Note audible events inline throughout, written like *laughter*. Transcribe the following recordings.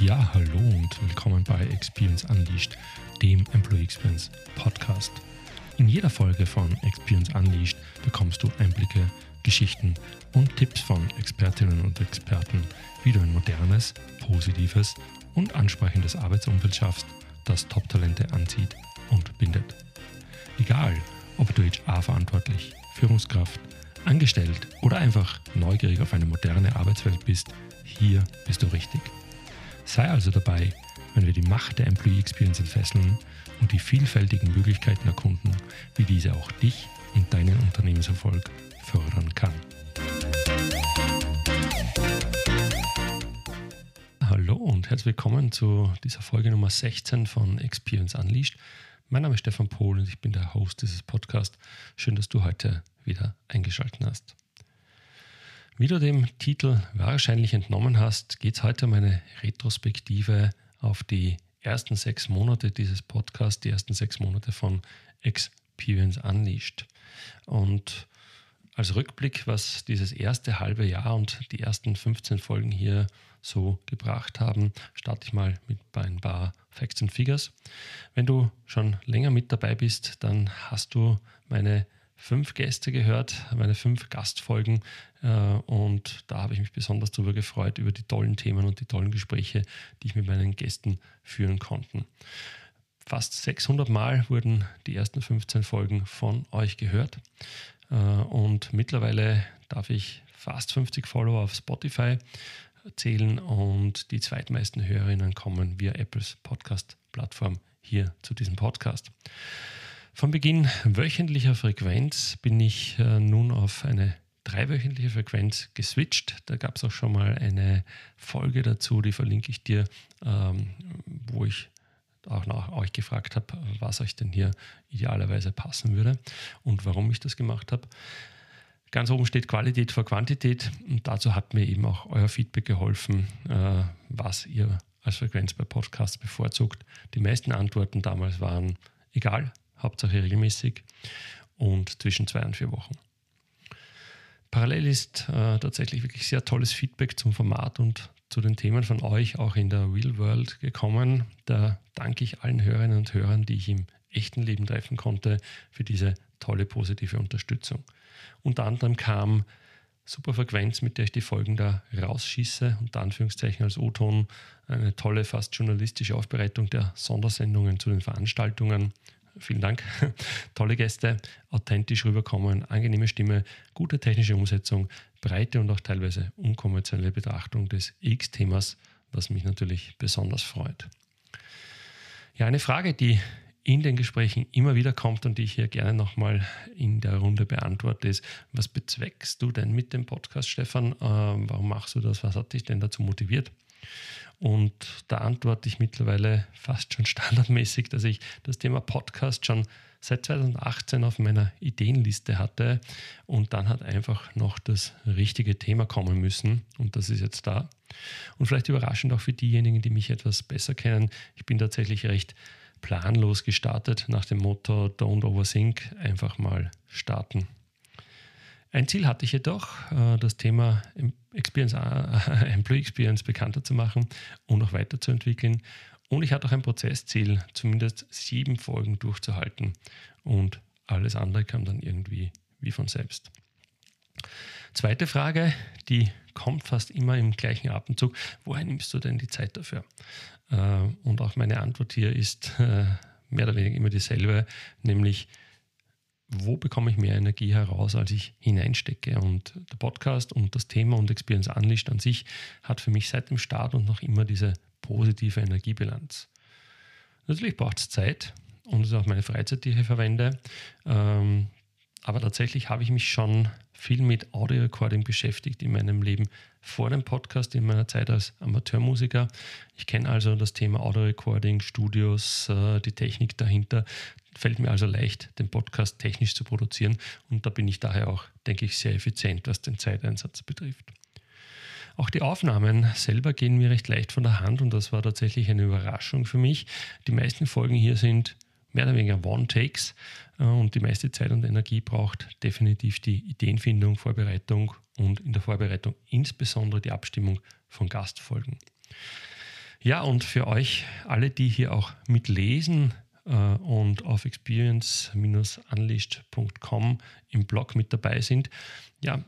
Ja, hallo und willkommen bei Experience Unleashed, dem Employee Experience Podcast. In jeder Folge von Experience Unleashed bekommst du Einblicke, Geschichten und Tipps von Expertinnen und Experten, wie du ein modernes, positives und ansprechendes Arbeitsumfeld schaffst, das Top-Talente anzieht und bindet. Egal, ob du HR-verantwortlich, Führungskraft, angestellt oder einfach neugierig auf eine moderne Arbeitswelt bist, hier bist du richtig. Sei also dabei, wenn wir die Macht der Employee Experience entfesseln und die vielfältigen Möglichkeiten erkunden, wie diese auch dich und deinen Unternehmenserfolg fördern kann. Hallo und herzlich willkommen zu dieser Folge Nummer 16 von Experience Unleashed. Mein Name ist Stefan Pohl und ich bin der Host dieses Podcasts. Schön, dass du heute wieder eingeschaltet hast. Wie du dem Titel wahrscheinlich entnommen hast, geht es heute um eine Retrospektive auf die ersten sechs Monate dieses Podcasts, die ersten sechs Monate von Experience Unleashed. Und als Rückblick, was dieses erste halbe Jahr und die ersten 15 Folgen hier so gebracht haben, starte ich mal mit ein paar Facts and Figures. Wenn du schon länger mit dabei bist, dann hast du meine fünf Gäste gehört, meine fünf Gastfolgen. Äh, und da habe ich mich besonders darüber gefreut, über die tollen Themen und die tollen Gespräche, die ich mit meinen Gästen führen konnte. Fast 600 Mal wurden die ersten 15 Folgen von euch gehört. Äh, und mittlerweile darf ich fast 50 Follower auf Spotify zählen und die zweitmeisten Hörerinnen kommen via Apples Podcast-Plattform hier zu diesem Podcast. Von Beginn wöchentlicher Frequenz bin ich äh, nun auf eine dreiwöchentliche Frequenz geswitcht. Da gab es auch schon mal eine Folge dazu, die verlinke ich dir, ähm, wo ich auch nach euch gefragt habe, was euch denn hier idealerweise passen würde und warum ich das gemacht habe. Ganz oben steht Qualität vor Quantität und dazu hat mir eben auch euer Feedback geholfen, äh, was ihr als Frequenz bei Podcasts bevorzugt. Die meisten Antworten damals waren egal, Hauptsache regelmäßig und zwischen zwei und vier Wochen. Parallel ist äh, tatsächlich wirklich sehr tolles Feedback zum Format und zu den Themen von euch auch in der Real World gekommen. Da danke ich allen Hörerinnen und Hörern, die ich im echten Leben treffen konnte, für diese tolle positive Unterstützung. Unter anderem kam super Frequenz, mit der ich die Folgen da rausschieße, unter Anführungszeichen als O-Ton, eine tolle, fast journalistische Aufbereitung der Sondersendungen zu den Veranstaltungen. Vielen Dank. *laughs* Tolle Gäste, authentisch rüberkommen, angenehme Stimme, gute technische Umsetzung, breite und auch teilweise unkonventionelle Betrachtung des X-Themas, was mich natürlich besonders freut. Ja, eine Frage, die in den Gesprächen immer wieder kommt und die ich hier gerne nochmal in der Runde beantworte, ist, was bezweckst du denn mit dem Podcast, Stefan? Ähm, warum machst du das? Was hat dich denn dazu motiviert? Und da antworte ich mittlerweile fast schon standardmäßig, dass ich das Thema Podcast schon seit 2018 auf meiner Ideenliste hatte und dann hat einfach noch das richtige Thema kommen müssen und das ist jetzt da. Und vielleicht überraschend auch für diejenigen, die mich etwas besser kennen, ich bin tatsächlich recht planlos gestartet nach dem Motto Don't Overthink, einfach mal starten. Ein Ziel hatte ich jedoch, äh, das Thema Experience, äh, *laughs* Employee Experience bekannter zu machen und auch weiterzuentwickeln. Und ich hatte auch ein Prozessziel, zumindest sieben Folgen durchzuhalten. Und alles andere kam dann irgendwie wie von selbst. Zweite Frage, die kommt fast immer im gleichen Atemzug. Woher nimmst du denn die Zeit dafür? Äh, und auch meine Antwort hier ist mehr oder weniger immer dieselbe, nämlich wo bekomme ich mehr Energie heraus, als ich hineinstecke. Und der Podcast und das Thema und Experience Unleashed an sich hat für mich seit dem Start und noch immer diese positive Energiebilanz. Natürlich braucht es Zeit und es ist auch meine Freizeit, die ich verwende. Ähm, aber tatsächlich habe ich mich schon viel mit Audio Recording beschäftigt in meinem Leben vor dem Podcast, in meiner Zeit als Amateurmusiker. Ich kenne also das Thema Audio Recording, Studios, äh, die Technik dahinter. Fällt mir also leicht, den Podcast technisch zu produzieren und da bin ich daher auch, denke ich, sehr effizient, was den Zeiteinsatz betrifft. Auch die Aufnahmen selber gehen mir recht leicht von der Hand und das war tatsächlich eine Überraschung für mich. Die meisten Folgen hier sind mehr oder weniger One-Takes äh, und die meiste Zeit und Energie braucht definitiv die Ideenfindung, Vorbereitung und in der Vorbereitung insbesondere die Abstimmung von Gastfolgen. Ja, und für euch alle, die hier auch mitlesen und auf experience-unleashed.com im Blog mit dabei sind, ja,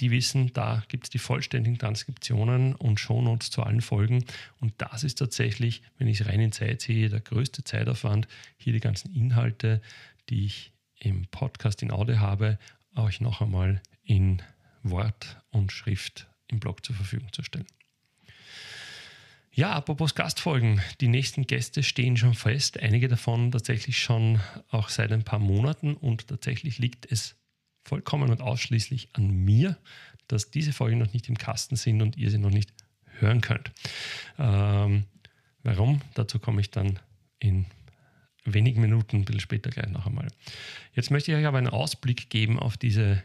die wissen, da gibt es die vollständigen Transkriptionen und Shownotes zu allen Folgen. Und das ist tatsächlich, wenn ich es rein in Zeit sehe, der größte Zeitaufwand, hier die ganzen Inhalte, die ich im Podcast in Audio habe, euch noch einmal in Wort und Schrift im Blog zur Verfügung zu stellen. Ja, apropos Gastfolgen. Die nächsten Gäste stehen schon fest. Einige davon tatsächlich schon auch seit ein paar Monaten. Und tatsächlich liegt es vollkommen und ausschließlich an mir, dass diese Folgen noch nicht im Kasten sind und ihr sie noch nicht hören könnt. Ähm, warum? Dazu komme ich dann in wenigen Minuten, ein bisschen später gleich noch einmal. Jetzt möchte ich euch aber einen Ausblick geben auf diese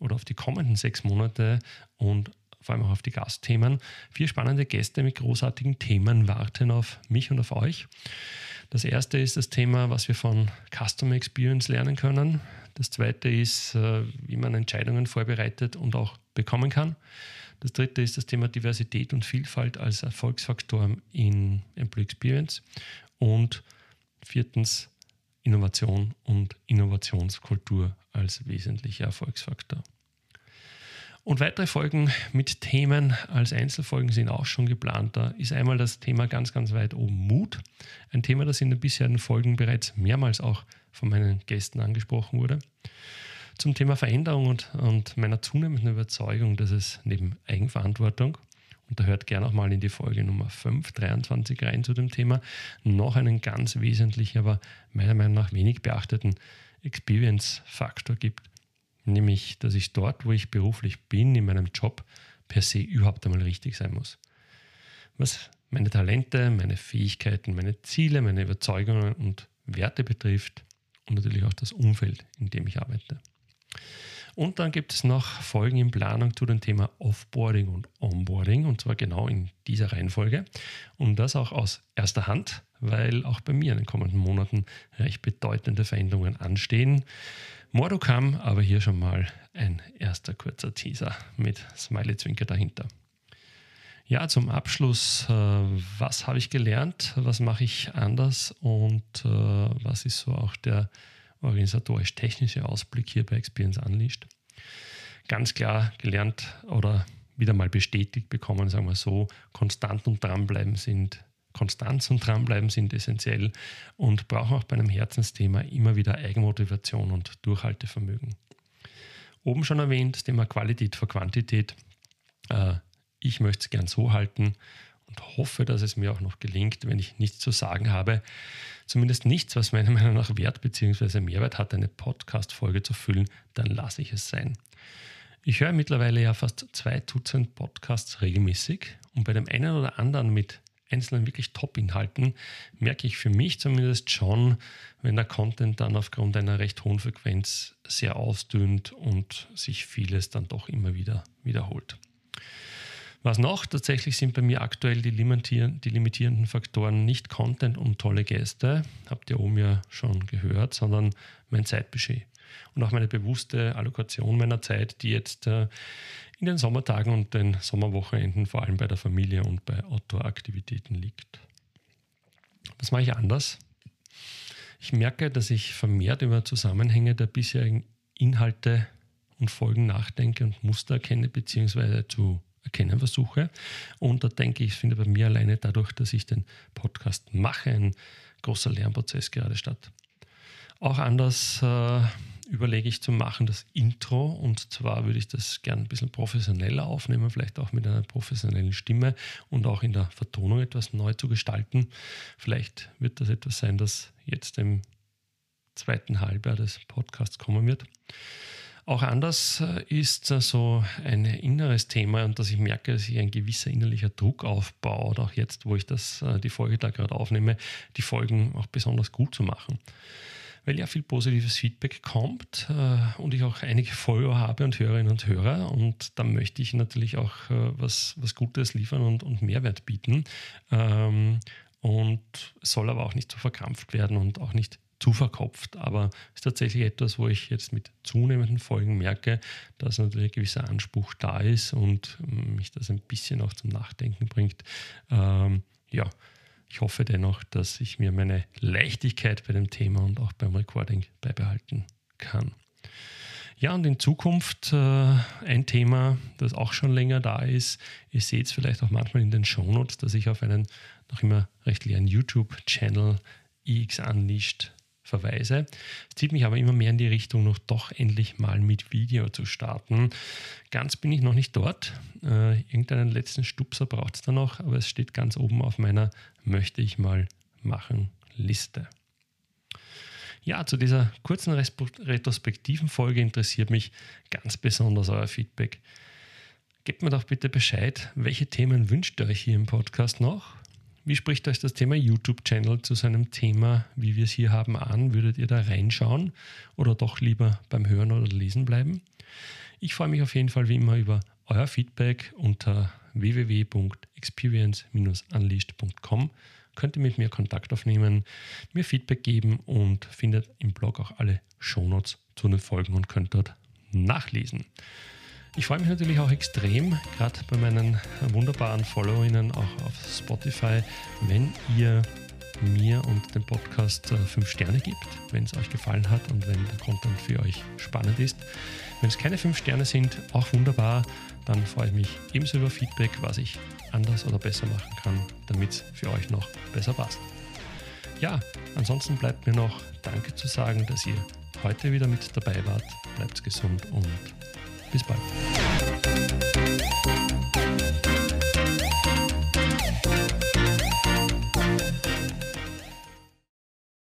oder auf die kommenden sechs Monate und vor allem auch auf die Gastthemen. Vier spannende Gäste mit großartigen Themen warten auf mich und auf euch. Das erste ist das Thema, was wir von Customer Experience lernen können. Das zweite ist, äh, wie man Entscheidungen vorbereitet und auch bekommen kann. Das dritte ist das Thema Diversität und Vielfalt als Erfolgsfaktor in Employee Experience. Und viertens Innovation und Innovationskultur als wesentlicher Erfolgsfaktor. Und weitere Folgen mit Themen als Einzelfolgen sind auch schon geplant. Da ist einmal das Thema ganz, ganz weit oben Mut. Ein Thema, das in den bisherigen Folgen bereits mehrmals auch von meinen Gästen angesprochen wurde. Zum Thema Veränderung und, und meiner zunehmenden Überzeugung, dass es neben Eigenverantwortung, und da hört gerne auch mal in die Folge Nummer 5, 23 rein zu dem Thema, noch einen ganz wesentlichen, aber meiner Meinung nach wenig beachteten Experience-Faktor gibt nämlich dass ich dort, wo ich beruflich bin, in meinem Job, per se überhaupt einmal richtig sein muss. Was meine Talente, meine Fähigkeiten, meine Ziele, meine Überzeugungen und Werte betrifft und natürlich auch das Umfeld, in dem ich arbeite. Und dann gibt es noch Folgen in Planung zu dem Thema Offboarding und Onboarding und zwar genau in dieser Reihenfolge. Und das auch aus erster Hand, weil auch bei mir in den kommenden Monaten recht bedeutende Veränderungen anstehen. Come, aber hier schon mal ein erster kurzer Teaser mit Smiley-Zwinker dahinter. Ja, zum Abschluss, äh, was habe ich gelernt, was mache ich anders und äh, was ist so auch der organisatorisch-technische Ausblick hier bei Experience Unleashed? Ganz klar gelernt oder wieder mal bestätigt bekommen, sagen wir so, konstant und dranbleiben sind Konstanz und Dranbleiben sind essentiell und brauchen auch bei einem Herzensthema immer wieder Eigenmotivation und Durchhaltevermögen. Oben schon erwähnt, das Thema Qualität vor Quantität. Äh, ich möchte es gern so halten und hoffe, dass es mir auch noch gelingt, wenn ich nichts zu sagen habe, zumindest nichts, was meiner Meinung nach Wert bzw. Mehrwert hat, eine Podcast-Folge zu füllen, dann lasse ich es sein. Ich höre mittlerweile ja fast zwei Dutzend Podcasts regelmäßig und bei dem einen oder anderen mit einzelnen wirklich Top-Inhalten, merke ich für mich zumindest schon, wenn der Content dann aufgrund einer recht hohen Frequenz sehr ausdünnt und sich vieles dann doch immer wieder wiederholt. Was noch? Tatsächlich sind bei mir aktuell die, limitier die limitierenden Faktoren nicht Content und tolle Gäste, habt ihr oben ja schon gehört, sondern mein Zeitbudget und auch meine bewusste Allokation meiner Zeit, die jetzt äh, in den Sommertagen und den Sommerwochenenden vor allem bei der Familie und bei Outdoor-Aktivitäten liegt. Was mache ich anders? Ich merke, dass ich vermehrt über Zusammenhänge der bisherigen Inhalte und Folgen nachdenke und Muster erkenne bzw. zu erkennen versuche. Und da denke ich, es findet bei mir alleine dadurch, dass ich den Podcast mache, ein großer Lernprozess gerade statt. Auch anders äh, überlege ich zu machen, das Intro. Und zwar würde ich das gerne ein bisschen professioneller aufnehmen, vielleicht auch mit einer professionellen Stimme und auch in der Vertonung etwas neu zu gestalten. Vielleicht wird das etwas sein, das jetzt im zweiten Halbjahr des Podcasts kommen wird. Auch anders äh, ist so ein inneres Thema und dass ich merke, dass sich ein gewisser innerlicher Druck aufbaut, auch jetzt, wo ich das, äh, die Folge da gerade aufnehme, die Folgen auch besonders gut zu machen weil ja viel positives Feedback kommt äh, und ich auch einige Follower habe und Hörerinnen und Hörer. Und da möchte ich natürlich auch äh, was, was Gutes liefern und, und Mehrwert bieten. Ähm, und soll aber auch nicht zu verkrampft werden und auch nicht zu verkopft. Aber ist tatsächlich etwas, wo ich jetzt mit zunehmenden Folgen merke, dass natürlich ein gewisser Anspruch da ist und mich das ein bisschen auch zum Nachdenken bringt. Ähm, ja, ich hoffe dennoch, dass ich mir meine Leichtigkeit bei dem Thema und auch beim Recording beibehalten kann. Ja, und in Zukunft äh, ein Thema, das auch schon länger da ist. Ihr seht es vielleicht auch manchmal in den Shownotes, dass ich auf einen noch immer recht leeren YouTube-Channel iX Unleashed verweise. Es zieht mich aber immer mehr in die Richtung, noch doch endlich mal mit Video zu starten. Ganz bin ich noch nicht dort. Äh, irgendeinen letzten Stupser braucht es da noch, aber es steht ganz oben auf meiner Möchte ich mal machen Liste. Ja, zu dieser kurzen retrospektiven Folge interessiert mich ganz besonders euer Feedback. Gebt mir doch bitte Bescheid, welche Themen wünscht ihr euch hier im Podcast noch? Wie spricht euch das Thema YouTube-Channel zu seinem Thema, wie wir es hier haben, an? Würdet ihr da reinschauen oder doch lieber beim Hören oder Lesen bleiben? Ich freue mich auf jeden Fall wie immer über euer Feedback unter www.experience-unleashed.com könnt ihr mit mir Kontakt aufnehmen, mir Feedback geben und findet im Blog auch alle Shownotes zu den Folgen und könnt dort nachlesen. Ich freue mich natürlich auch extrem, gerade bei meinen wunderbaren Followerinnen auch auf Spotify, wenn ihr mir und dem Podcast 5 äh, Sterne gibt, wenn es euch gefallen hat und wenn der Content für euch spannend ist. Wenn es keine 5 Sterne sind, auch wunderbar, dann freue ich mich ebenso über Feedback, was ich anders oder besser machen kann, damit es für euch noch besser passt. Ja, ansonsten bleibt mir noch Danke zu sagen, dass ihr heute wieder mit dabei wart. Bleibt gesund und bis bald.